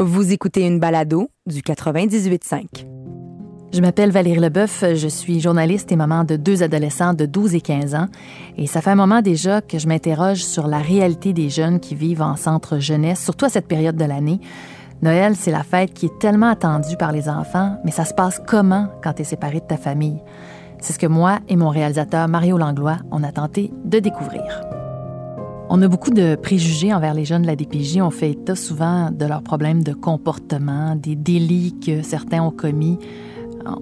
Vous écoutez une balado du 98.5. Je m'appelle Valérie Leboeuf, je suis journaliste et maman de deux adolescents de 12 et 15 ans. Et ça fait un moment déjà que je m'interroge sur la réalité des jeunes qui vivent en centre jeunesse, surtout à cette période de l'année. Noël, c'est la fête qui est tellement attendue par les enfants, mais ça se passe comment quand tu es séparé de ta famille? C'est ce que moi et mon réalisateur Mario Langlois, on a tenté de découvrir. On a beaucoup de préjugés envers les jeunes de la DPJ. On fait état souvent de leurs problèmes de comportement, des délits que certains ont commis.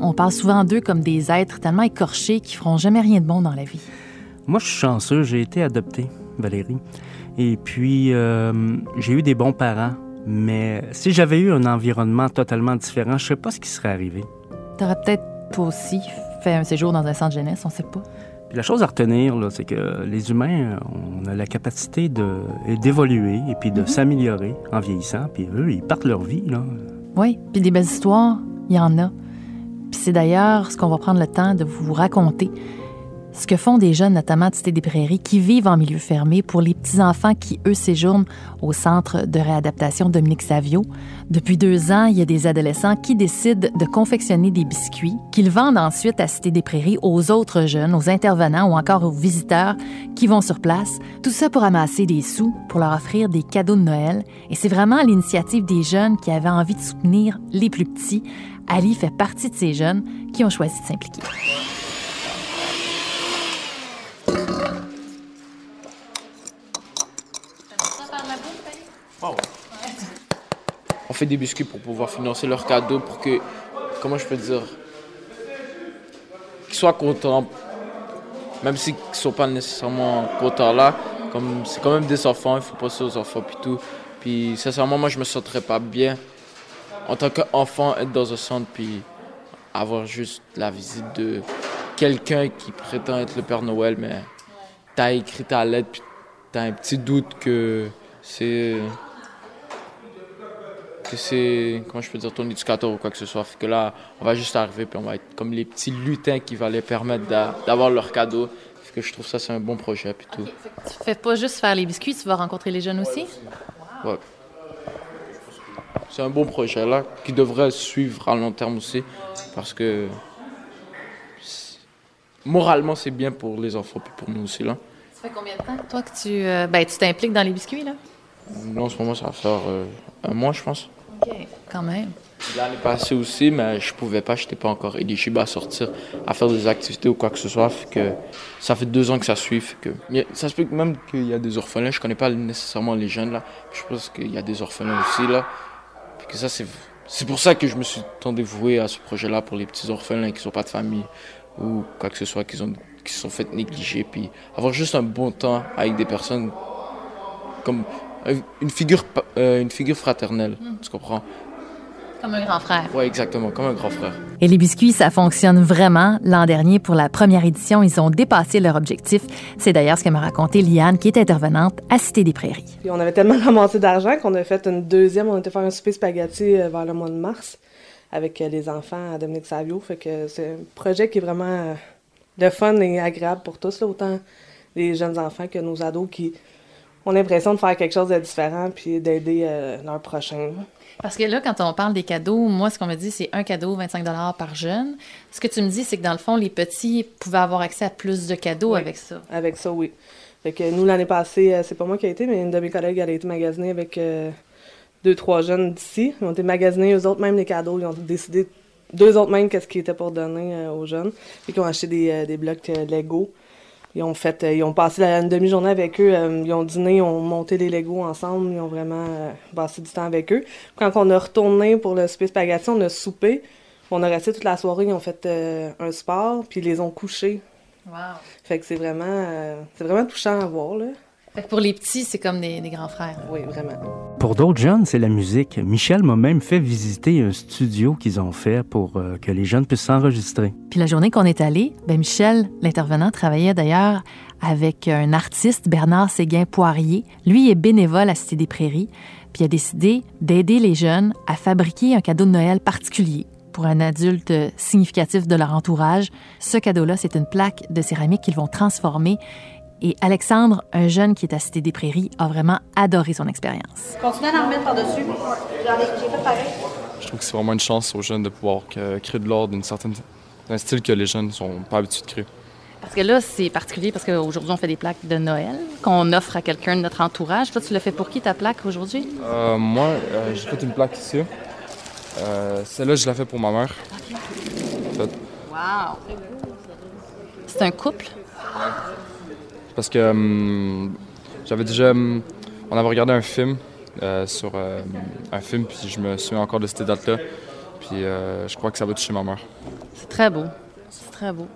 On parle souvent d'eux comme des êtres tellement écorchés qui feront jamais rien de bon dans la vie. Moi, je suis chanceux. J'ai été adopté, Valérie. Et puis, euh, j'ai eu des bons parents. Mais si j'avais eu un environnement totalement différent, je ne sais pas ce qui serait arrivé. T'aurais peut-être toi aussi fait un séjour dans un centre jeunesse, on ne sait pas. Puis la chose à retenir, c'est que les humains, on a la capacité d'évoluer et puis de Mhm. s'améliorer en vieillissant. Puis eux, ils partent leur vie. Là. Oui, puis des belles histoires, il y en a. Puis c'est d'ailleurs ce qu'on va prendre le temps de vous raconter. Ce que font des jeunes, notamment de Cité des Prairies, qui vivent en milieu fermé pour les petits-enfants qui, eux, séjournent au centre de réadaptation Dominique Savio. Depuis deux ans, il y a des adolescents qui décident de confectionner des biscuits qu'ils vendent ensuite à Cité des Prairies aux autres jeunes, aux intervenants ou encore aux visiteurs qui vont sur place. Tout ça pour amasser des sous, pour leur offrir des cadeaux de Noël. Et c'est vraiment l'initiative des jeunes qui avaient envie de soutenir les plus petits. Ali fait partie de ces jeunes qui ont choisi de s'impliquer. On fait des biscuits pour pouvoir financer leurs cadeaux pour que, comment je peux dire, qu'ils soient contents, même s'ils ne sont pas nécessairement contents là. Comme c'est quand même des enfants, il faut penser aux enfants puis tout. Puis sincèrement, moi je me sentirais pas bien en tant qu'enfant être dans un centre puis avoir juste la visite de quelqu'un qui prétend être le Père Noël, mais t'as écrit ta lettre puis t'as un petit doute que c'est que c'est, comment je peux dire, ton éducateur ou quoi que ce soit. Fait que là, on va juste arriver puis on va être comme les petits lutins qui va les permettre d'a- d'avoir leur cadeau. Fait que je trouve ça, c'est un bon projet puis tout. Tu fais pas juste faire les biscuits, tu vas rencontrer les jeunes aussi? Ouais. C'est un bon projet là qui devrait suivre à long terme aussi parce que moralement c'est bien pour les enfants puis pour nous aussi là. Ça fait combien de temps, toi, que tu euh, ben, tu t'impliques dans les biscuits, là? Là en ce moment ça va faire euh, un mois je pense. OK. Quand même. L'année passée aussi, mais je pouvais pas, je n'étais pas encore éligible à sortir, à faire des activités ou quoi que ce soit. Fait que ça fait deux ans que ça suit. fait que, ça se peut même qu'il y a des orphelins. Je connais pas nécessairement les jeunes là. Je pense qu'il y a des orphelins aussi là. Puis que ça c'est c'est pour ça que je me suis tant dévoué à ce projet-là pour les petits orphelins qui sont pas de famille ou quoi que ce soit, qui ont qui se sont fait négliger, puis avoir juste un bon temps avec des personnes comme une figure euh, une figure fraternelle. Tu comprends? Comme un grand frère. Ouais, exactement, comme un grand frère. Et les biscuits, ça fonctionne vraiment. L'an dernier, pour la première édition, ils ont dépassé leur objectif. C'est d'ailleurs ce que m'a raconté Liane, qui est intervenante à Cité des Prairies. Puis on avait tellement ramassé d'argent qu'on a fait une deuxième. On était faire un souper spaghetti euh, vers le mois de mars avec euh, les enfants à Dominique Savio. Fait que c'est un projet qui est vraiment euh, le fun et agréable pour tous, là, autant les jeunes enfants que nos ados qui ont l'impression de faire quelque chose de différent puis d'aider euh, leur prochain. Parce que là, quand on parle des cadeaux, moi, ce qu'on me dit, c'est un cadeau, 25 par jeune. Ce que tu me dis, c'est que dans le fond, les petits pouvaient avoir accès à plus de cadeaux Oui. avec ça. Avec ça, oui. Fait que nous, l'année passée, euh, c'est pas moi qui a été, mais une de mes collègues, elle a été magasinée avec euh, deux, trois jeunes d'ici. Ils ont été magasinés, eux autres, même les cadeaux. Ils ont décidé, deux autres même, qu'est-ce qui était pour donner euh, aux jeunes. Puis qu'ils ont acheté des, des blocs Lego. Ils ont fait, euh, ils ont passé la, une demi-journée avec eux. euh, ils ont dîné, ils ont monté les Legos ensemble. Ils ont vraiment euh, passé du temps avec eux. Quand on a retourné pour le souper spaghetti, on a soupé. On a resté toute la soirée. Ils ont fait un sport, puis ils les ont couchés. Wow. Fait que c'est vraiment, c'est vraiment touchant à voir, là. Fait que pour les petits, c'est comme des, des grands frères. Oui, vraiment. Pour d'autres jeunes, c'est la musique. Michel m'a même fait visiter un studio qu'ils ont fait pour euh, que les jeunes puissent s'enregistrer. Puis la journée qu'on est allé, ben Michel, l'intervenant, travaillait d'ailleurs avec un artiste, Bernard Séguin-Poirier. Lui est bénévole à Cité des Prairies, puis il a décidé d'aider les jeunes à fabriquer un cadeau de Noël particulier pour un adulte significatif de leur entourage. Ce cadeau-là, c'est une plaque de céramique qu'ils vont transformer Et Alexandre, un jeune qui est à Cité des Prairies, a vraiment adoré son expérience. Continuez à en remettre par-dessus. J'en ai, j'ai fait pareil. Je trouve que c'est vraiment une chance aux jeunes de pouvoir que- créer de l'art d'une certaine, d'un style que les jeunes sont pas habitués de créer. Parce que là, c'est particulier parce qu'aujourd'hui, on fait des plaques de Noël qu'on offre à quelqu'un de notre entourage. Toi, tu l'as fait pour qui ta plaque aujourd'hui? Euh, moi, euh, j'ai fait une plaque ici. Euh, Celle-là, je l'ai fait pour ma mère. En fait, Wow! C'est un couple? Parce que hum, j'avais déjà. hum, on avait regardé un film euh, sur euh, un film, puis je me souviens encore de cette date-là. Puis euh, je crois que ça va toucher ma mère. C'est très beau. C'est très beau.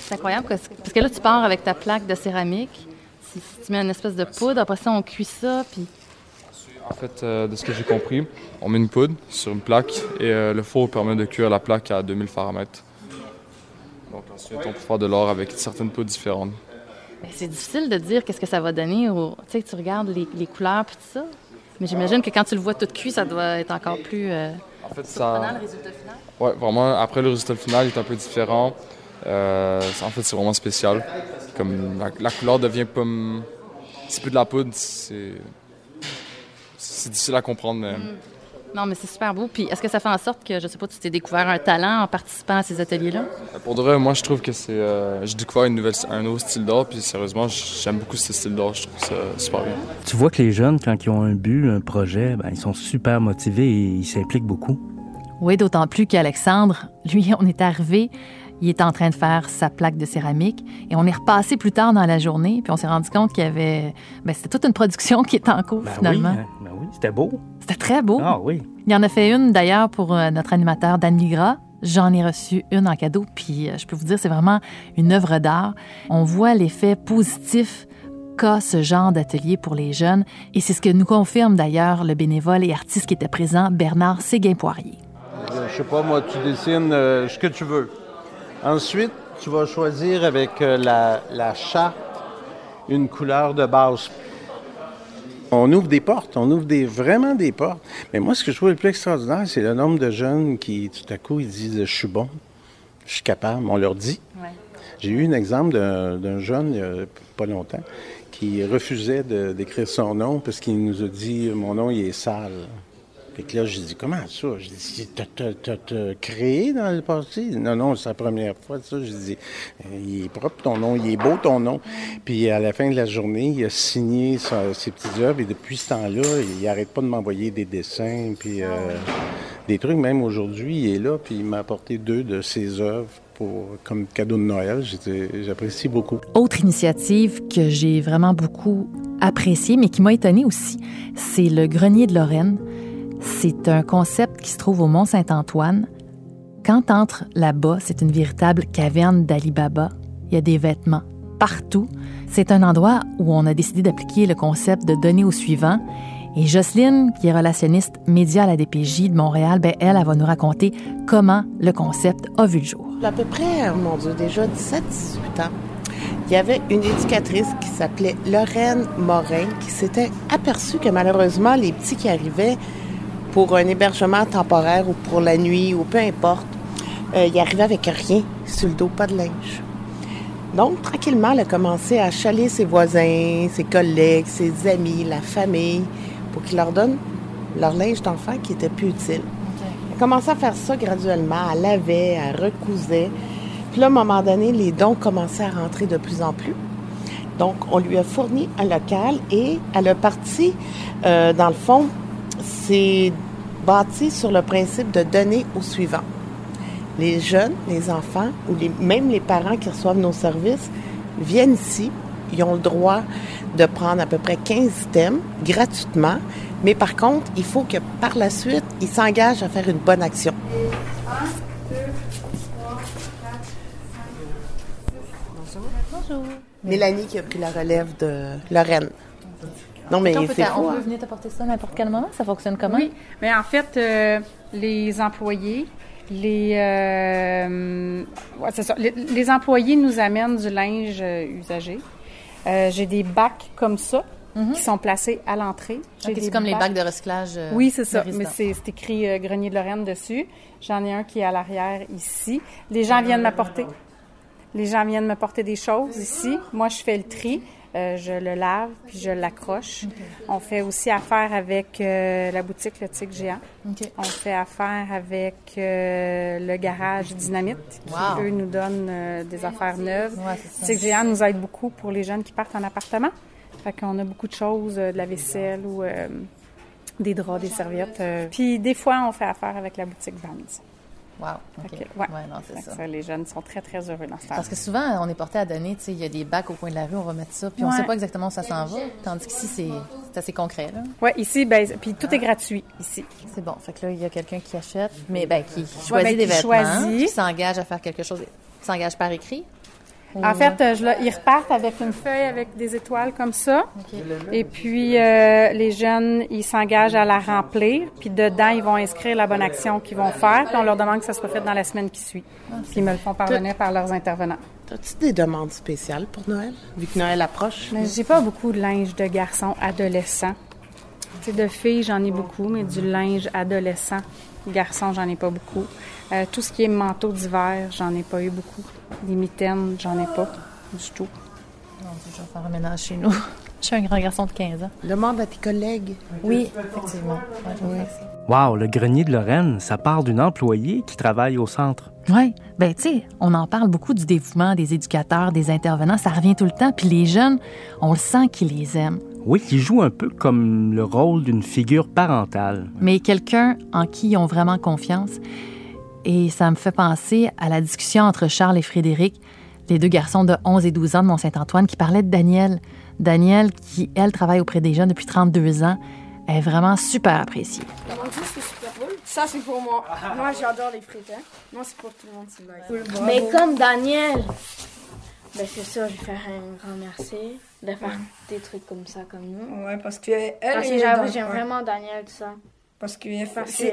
C'est incroyable parce parce que là, tu pars avec ta plaque de céramique. Tu, tu mets une espèce de poudre, après ça, on cuit ça, puis En fait, de ce que j'ai compris, on met une poudre sur une plaque et le four permet de cuire la plaque à 2000 Fahrenheit. Donc ensuite, on peut faire de l'or avec certaines poudres différentes. Ben, c'est difficile de dire qu'est-ce que ça va donner. au- Tu sais, tu regardes les, les couleurs puis tout ça. Mais j'imagine que quand tu le vois tout cuit, ça doit être encore plus euh, En fait, surprenant, ça, le résultat final. ouais, vraiment. Après, le résultat final est un peu différent. Euh, en fait, c'est vraiment spécial. Comme la, la couleur devient comme, c'est plus de la poudre. C'est, c'est difficile à comprendre. Mais... Non, mais c'est super beau. Puis est-ce que ça fait en sorte que, je sais pas, tu t'es découvert un talent en participant à ces ateliers-là? Pour de vrai, moi, je trouve que c'est, euh, j'ai découvert une nouvelle, un nouveau style d'art. Puis sérieusement, j'aime beaucoup ce style d'art. Je trouve ça super bien. Tu vois que les jeunes, quand ils ont un but, un projet, ben, ils sont super motivés et ils s'impliquent beaucoup. Oui, d'autant plus qu'Alexandre, lui, on est arrivé, il était en train de faire sa plaque de céramique et on est repassé plus tard dans la journée, puis on s'est rendu compte qu'il y avait. Ben, c'était toute une production qui était en cours Ben finalement. oui, hein, ben oui, c'était beau. C'était très beau. Ah oui. Il en a fait une d'ailleurs pour euh, notre animateur Dan Migra. J'en ai reçu une en cadeau, puis euh, je peux vous dire, c'est vraiment une œuvre d'art. On voit l'effet positif qu'a ce genre d'atelier pour les jeunes, et c'est ce que nous confirme d'ailleurs le bénévole et artiste qui était présent, Bernard Séguin-Poirier. Je sais pas, moi, tu dessines euh, ce que tu veux. Ensuite, tu vas choisir avec euh, la, la charte une couleur de base. On ouvre des portes, on ouvre des, vraiment des portes. Mais moi, ce que je trouve le plus extraordinaire, c'est le nombre de jeunes qui, tout à coup, ils disent Je suis bon, je suis capable. On leur dit. J'ai eu un exemple d'un jeune, il y a pas longtemps, qui refusait d'écrire son nom parce qu'il nous a dit Mon nom, il est sale. Fait là, j'ai dit, comment ça? J'ai dit, t'as- créé dans le passé? Non, non, c'est la première fois, ça. J'ai dit, Euh, il est propre ton nom, il est beau ton nom. Puis à la fin de la journée, il a signé ses petites œuvres et depuis ce temps-là, il arrête pas de m'envoyer des dessins, puis euh, des trucs. Même aujourd'hui, il est là, puis il m'a apporté deux de ses œuvres pour, comme cadeau de Noël. J'apprécie beaucoup. Autre initiative que j'ai vraiment beaucoup appréciée, mais qui m'a étonnée aussi, c'est le Grenier de Lorraine. C'est un concept qui se trouve au Mont-Saint-Antoine. Quand entre là-bas, c'est une véritable caverne d'Ali Baba. Il y a des vêtements partout. C'est un endroit où on a décidé d'appliquer le concept de donner au suivant. Et Jocelyne, qui est relationniste média à la DPJ de Montréal, ben elle, elle va nous raconter comment le concept a vu le jour. À peu près, oh mon Dieu, déjà 17-18 ans, il y avait une éducatrice qui s'appelait Lorraine Morin qui s'était aperçue que malheureusement, les petits qui arrivaient pour un hébergement temporaire ou pour la nuit ou peu importe, euh, ils arrivaient avec rien sur le dos, pas de linge. Donc, tranquillement, elle a commencé à chaler ses voisins, ses collègues, ses amis, la famille, pour qu'ils leur donnent leur linge d'enfant qui était plus utile. Elle a commencé à faire ça graduellement. Elle lavait, elle recousait. Puis là, à un moment donné, les dons commençaient à rentrer de plus en plus. Donc, on lui a fourni un local et elle a parti, euh, dans le fond, c'est bâti sur le principe de donner au suivant. Les jeunes, les enfants ou les, même les parents qui reçoivent nos services viennent ici. Ils ont le droit de prendre à peu près 15 thèmes gratuitement. Mais par contre, il faut que par la suite, ils s'engagent à faire une bonne action. Mélanie qui a pris la relève de Lorraine. Non, mais c'est fou. hein? venir t'apporter ça à n'importe quel moment? Ça fonctionne comment? Oui, mais en fait, euh, les employés, les, euh, ouais, c'est ça. Les, les employés nous amènent du linge euh, usagé. Euh, J'ai des bacs comme ça qui sont placés à l'entrée. C'est comme les bacs de recyclage. euh, Oui, c'est ça. Mais c'est c'est écrit euh, Grenier de Lorraine dessus. J'en ai un qui est à l'arrière ici. Les gens viennent m'apporter. Les gens viennent me porter des choses ici. Moi, je fais le tri. Euh, je le lave, puis je l'accroche. On fait aussi affaire avec euh, la boutique Le Tic Géant. On fait affaire avec euh, le garage Dynamite, qui, Wow. eux, nous donnent euh, des affaires neuves. Ouais, ça. Tic Géant nous aide beaucoup pour les jeunes qui partent en appartement. Fait qu'on a beaucoup de choses, euh, de la vaisselle ou euh, des draps, des serviettes. euh. Puis des fois, on fait affaire avec la boutique Vans. Wow. Ouais. Ouais, non, c'est ça. ça, Les jeunes sont très, très heureux dans ce temps Parce que souvent, on est porté à donner, tu sais, il y a des bacs au coin de la rue, on va mettre ça, puis on Ouais. sait pas exactement où ça s'en va. Tandis qu'ici, c'est assez concret, là. Oui, ici, ben, puis tout est gratuit ici. C'est bon. Fait que là, il y a quelqu'un qui achète, mais ben, qui choisit ben, des qui vêtements, choisit. qui s'engage à faire quelque chose, s'engage par écrit. En fait, euh, je, ils repartent avec une feuille avec des étoiles comme ça. Et puis, euh, les jeunes, ils s'engagent à la remplir. Puis dedans, ils vont inscrire la bonne action qu'ils vont faire. Puis on leur demande que ça soit fait dans la semaine qui suit. Puis ils me le font parvenir par leurs intervenants. As-tu des demandes spéciales pour Noël, vu que Noël approche? Mais j'ai pas beaucoup de linge de garçons adolescents. Tu sais, de filles, j'en ai beaucoup, mais du linge adolescent, garçons, j'en ai pas beaucoup. Euh, tout ce qui est manteau d'hiver, j'en ai pas eu beaucoup. Des mitaines, j'en ai pas du tout. Dieu, je vais faire un ménage chez nous. Je suis un grand garçon de 15 ans. Demande à tes collègues. Oui, effectivement. Ça. Wow, le grenier de Lorraine, ça part d'une employée qui travaille au centre. Oui, ben tu sais, on en parle beaucoup du dévouement des éducateurs, des intervenants, ça revient tout le temps, puis les jeunes, on le sent qu'ils les aiment. Oui, qui joue un peu comme le rôle d'une figure parentale. Mais quelqu'un en qui ils ont vraiment confiance. Et ça me fait penser à la discussion entre Charles et Frédéric, les deux garçons de 11 et 12 ans de Mont-Saint-Antoine, qui parlaient de Daniel. Daniel, qui, elle, travaille auprès des jeunes depuis 32 ans, est vraiment super appréciée. c'est super cool. Ça, c'est pour moi. Moi, j'adore les frites. Hein. Moi, c'est pour tout le monde. Mais comme Daniel, ben c'est ça, je vais faire un grand merci de faire des trucs comme ça comme nous. Ouais, parce que elle, Parce que j'avoue, j'aime ouais. vraiment Daniel, tout ça. Parce que Parce que-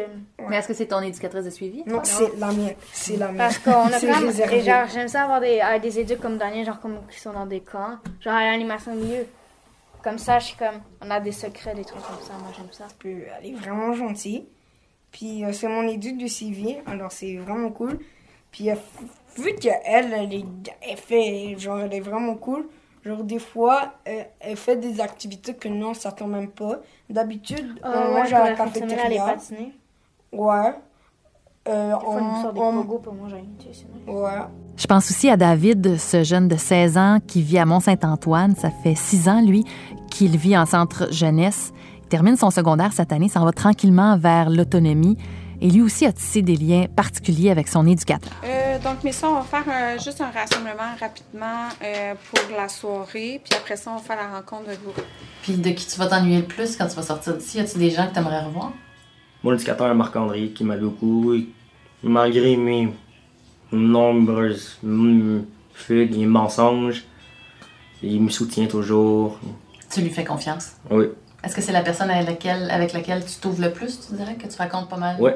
Mais est-ce que c'est ton éducatrice de suivi? Non, c'est la mienne. C'est la mienne. Parce qu'on a comme. réservé. Et genre, j'aime ça avoir des, euh, des éducs comme Daniel, genre comme qui sont dans des camps, genre à l'animation milieu. Comme ça, je suis comme. On a des secrets, des trucs comme ça, moi j'aime ça. Puis, elle est vraiment gentille. Puis euh, c'est mon éduc du civil, alors c'est vraiment cool. Puis euh, vu qu'elle, elle, est- elle fait, genre, elle est vraiment cool. Genre, des fois, euh, elle fait des activités que nous, on s'attend même pas. D'habitude, Ah on ouais, mange à la semaine, elle est cafétéria. patinée. Ouais. Euh, nous on, sort des on- pogos pour manger. Ouais. Je pense aussi à David, ce jeune de 16 ans qui vit à Mont-Saint-Antoine. Ça fait six ans, lui, qu'il vit en centre jeunesse. Il termine son secondaire cette année, s'en va tranquillement vers l'autonomie. Et lui aussi a tissé des liens particuliers avec son éducateur. Euh, donc, mais ça, on va faire juste un rassemblement rapidement euh, pour la soirée. Puis après ça, on va faire la rencontre de groupe. Puis de qui tu vas t'ennuyer le plus quand tu vas sortir d'ici? Y a-tu des gens que tu aimerais revoir? Mon éducateur Marc-André qui m'a beaucoup, malgré mes nombreuses fugues et mensonges, il me soutient toujours. Tu lui fais confiance? Oui, Est-ce que c'est la personne avec laquelle, avec laquelle tu t'ouvres le plus, tu dirais, que tu racontes pas mal? ouais.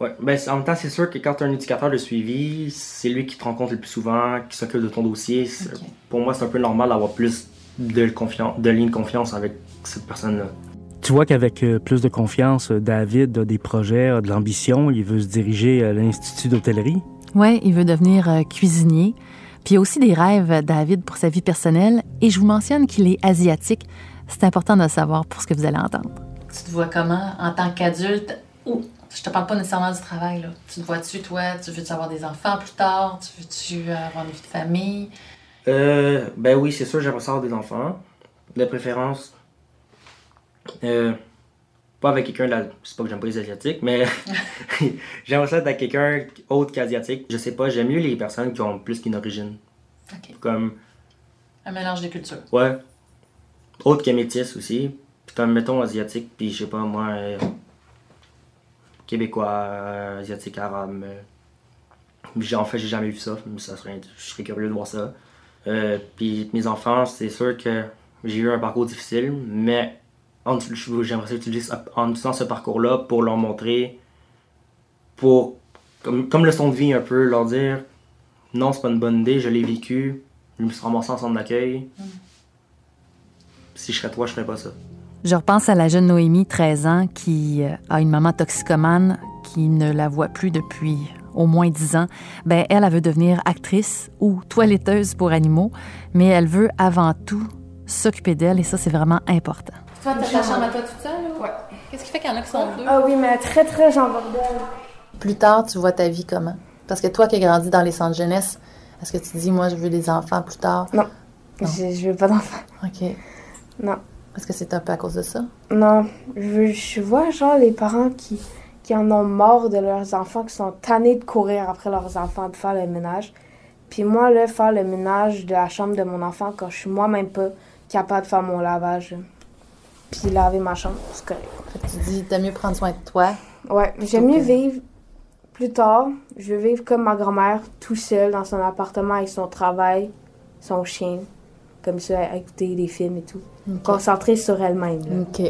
Ouais. Ben, en même temps, c'est sûr que quand tu as un éducateur de suivi, c'est lui qui te rencontre le plus souvent, qui s'occupe de ton dossier. Pour moi, c'est un peu normal d'avoir plus de, confiance, de liens de confiance avec cette personne-là. Tu vois qu'avec euh, plus de confiance, euh, David a des projets, a de l'ambition, il veut se diriger à l'Institut d'hôtellerie. Oui, il veut devenir euh, cuisinier. Puis il y a aussi des rêves, euh, David, pour sa vie personnelle. Et je vous mentionne qu'il est asiatique. C'est important de le savoir pour ce que vous allez entendre. Tu te vois comment? En tant qu'adulte? Ou, je te parle pas nécessairement du travail, là. Tu te vois-tu, toi? Tu veux-tu avoir des enfants plus tard? Tu veux-tu euh, avoir une vie de famille? Euh, ben oui, c'est sûr, j'aimerais ça avoir des enfants. De préférence, euh, pas avec quelqu'un, de la- c'est pas que j'aime pas les Asiatiques, mais j'aimerais ça être avec quelqu'un autre qu'Asiatique. Je sais pas, j'aime mieux les personnes qui ont plus qu'une origine. OK. Comme, Un mélange des cultures. ouais, autre que métis aussi. Puis comme, mettons, Asiatique, puis je sais pas, moi, euh, Québécois, euh, Asiatique, Arabe. euh, en fait, j'ai jamais vu ça, mais ça serait, je serais curieux de voir ça. Euh, puis mes enfants, c'est sûr que j'ai eu un parcours difficile, mais j'aimerais utiliser ça- en utilisant ce parcours-là pour leur montrer, pour comme, comme leçon de vie un peu, leur dire non, c'est pas une bonne idée, je l'ai vécu, je me suis ramassé en centre d'accueil. Si je serais toi, je ferais pas ça. Je repense à la jeune Noémie, 13 ans, qui euh, a une maman toxicomane qui ne la voit plus depuis au moins 10 ans, ben elle, elle veut devenir actrice ou toiletteuse pour animaux, mais elle veut avant tout s'occuper d'elle et ça, c'est vraiment important. Toi, t'as ta chambre à toi toute seule? Ou... Ouais. Qu'est-ce qui fait qu'il y en a qui sont deux? Ah oui, mais très, très genre bordel. Plus tard, tu vois ta vie comment? Parce que toi qui as grandi dans les centres jeunesse, est-ce que tu dis, moi, je veux des enfants plus tard? Non. Je, je veux pas d'enfants. OK. Non. Est-ce que c'est un peu à cause de ça? Non. Je, je vois, genre, les parents qui, qui en ont marre de leurs enfants, qui sont tannés de courir après leurs enfants pour faire le ménage. Puis moi, là, faire le ménage de la chambre de mon enfant quand je suis moi-même pas capable de faire mon lavage. Puis laver ma chambre, c'est correct. Fait que tu dis, t'as mieux prendre soin de toi. Ouais, j'aime mieux vivre plus tard. Je veux vivre comme ma grand-mère, tout seul dans son appartement avec son travail, son chien, comme ça, à écouter des films et tout. Concentrée sur elle-même. OK.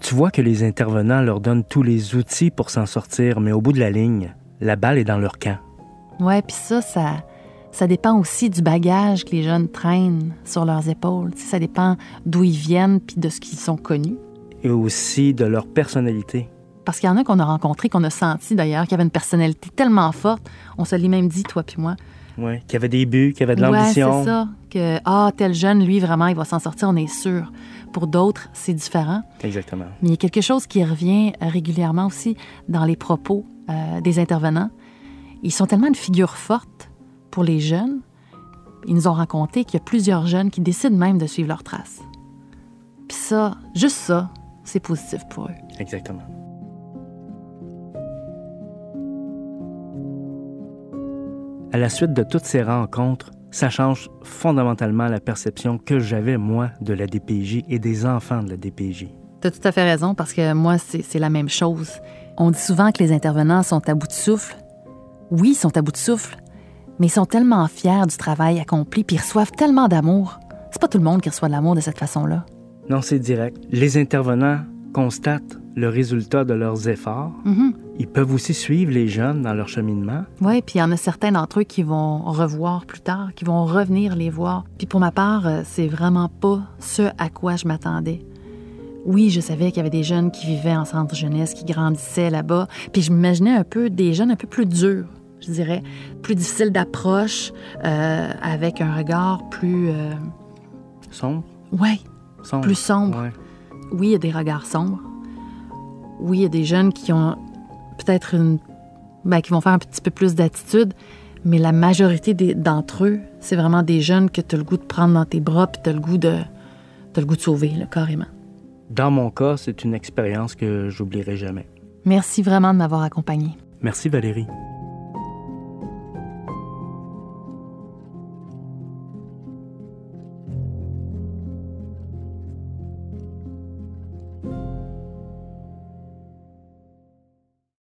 Tu vois que les intervenants leur donnent tous les outils pour s'en sortir, mais au bout de la ligne, la balle est dans leur camp. Ouais, puis ça, ça, ça dépend aussi du bagage que les jeunes traînent sur leurs épaules. Ça dépend d'où ils viennent puis de ce qu'ils sont connus. Et aussi de leur personnalité. Parce qu'il y en a qu'on a rencontrés, qu'on a senti d'ailleurs, qui avaient une personnalité tellement forte. On se l'est même dit, toi puis moi. Ouais, qui avaient des buts, qui avaient de Ouais, l'ambition. c'est ça. Que, ah, tel jeune, lui, vraiment, il va s'en sortir, on est sûr. Pour d'autres, c'est différent. Exactement. Mais il y a quelque chose qui revient régulièrement aussi dans les propos euh, des intervenants. Ils sont tellement une figure forte pour les jeunes. Ils nous ont raconté qu'il y a plusieurs jeunes qui décident même de suivre leurs traces. Puis ça, juste ça, c'est positif pour eux. Exactement. À la suite de toutes ces rencontres, ça change fondamentalement la perception que j'avais, moi, de la DPJ et des enfants de la DPJ. Tu as tout à fait raison parce que moi, c'est la même chose. On dit souvent que les intervenants sont à bout de souffle. Oui, ils sont à bout de souffle, mais ils sont tellement fiers du travail accompli puis ils reçoivent tellement d'amour. C'est pas tout le monde qui reçoit de l'amour de cette façon-là. Non, c'est direct. Les intervenants constatent le résultat de leurs efforts. Mhm. Ils peuvent aussi suivre les jeunes dans leur cheminement. Oui, puis il y en a certains d'entre eux qui vont revoir plus tard, qui vont revenir les voir. Puis pour ma part, euh, c'est vraiment pas ce à quoi je m'attendais. Oui, je savais qu'il y avait des jeunes qui vivaient en centre jeunesse, qui grandissaient là-bas. Puis je m'imaginais un peu des jeunes un peu plus durs, je dirais, plus difficiles d'approche, euh, avec un regard plus... euh, Sombre? Sombre. plus sombre. Ouais. Oui, il y a des regards sombres. Oui, il y a des jeunes qui ont peut-être une. ben, qui vont faire un petit peu plus d'attitude, mais la majorité d'entre eux, c'est vraiment des jeunes que tu as le goût de prendre dans tes bras puis tu as le goût de. le goût de sauver, là, carrément. Dans mon cas, c'est une expérience que j'oublierai jamais. Merci vraiment de m'avoir accompagné. Merci Valérie.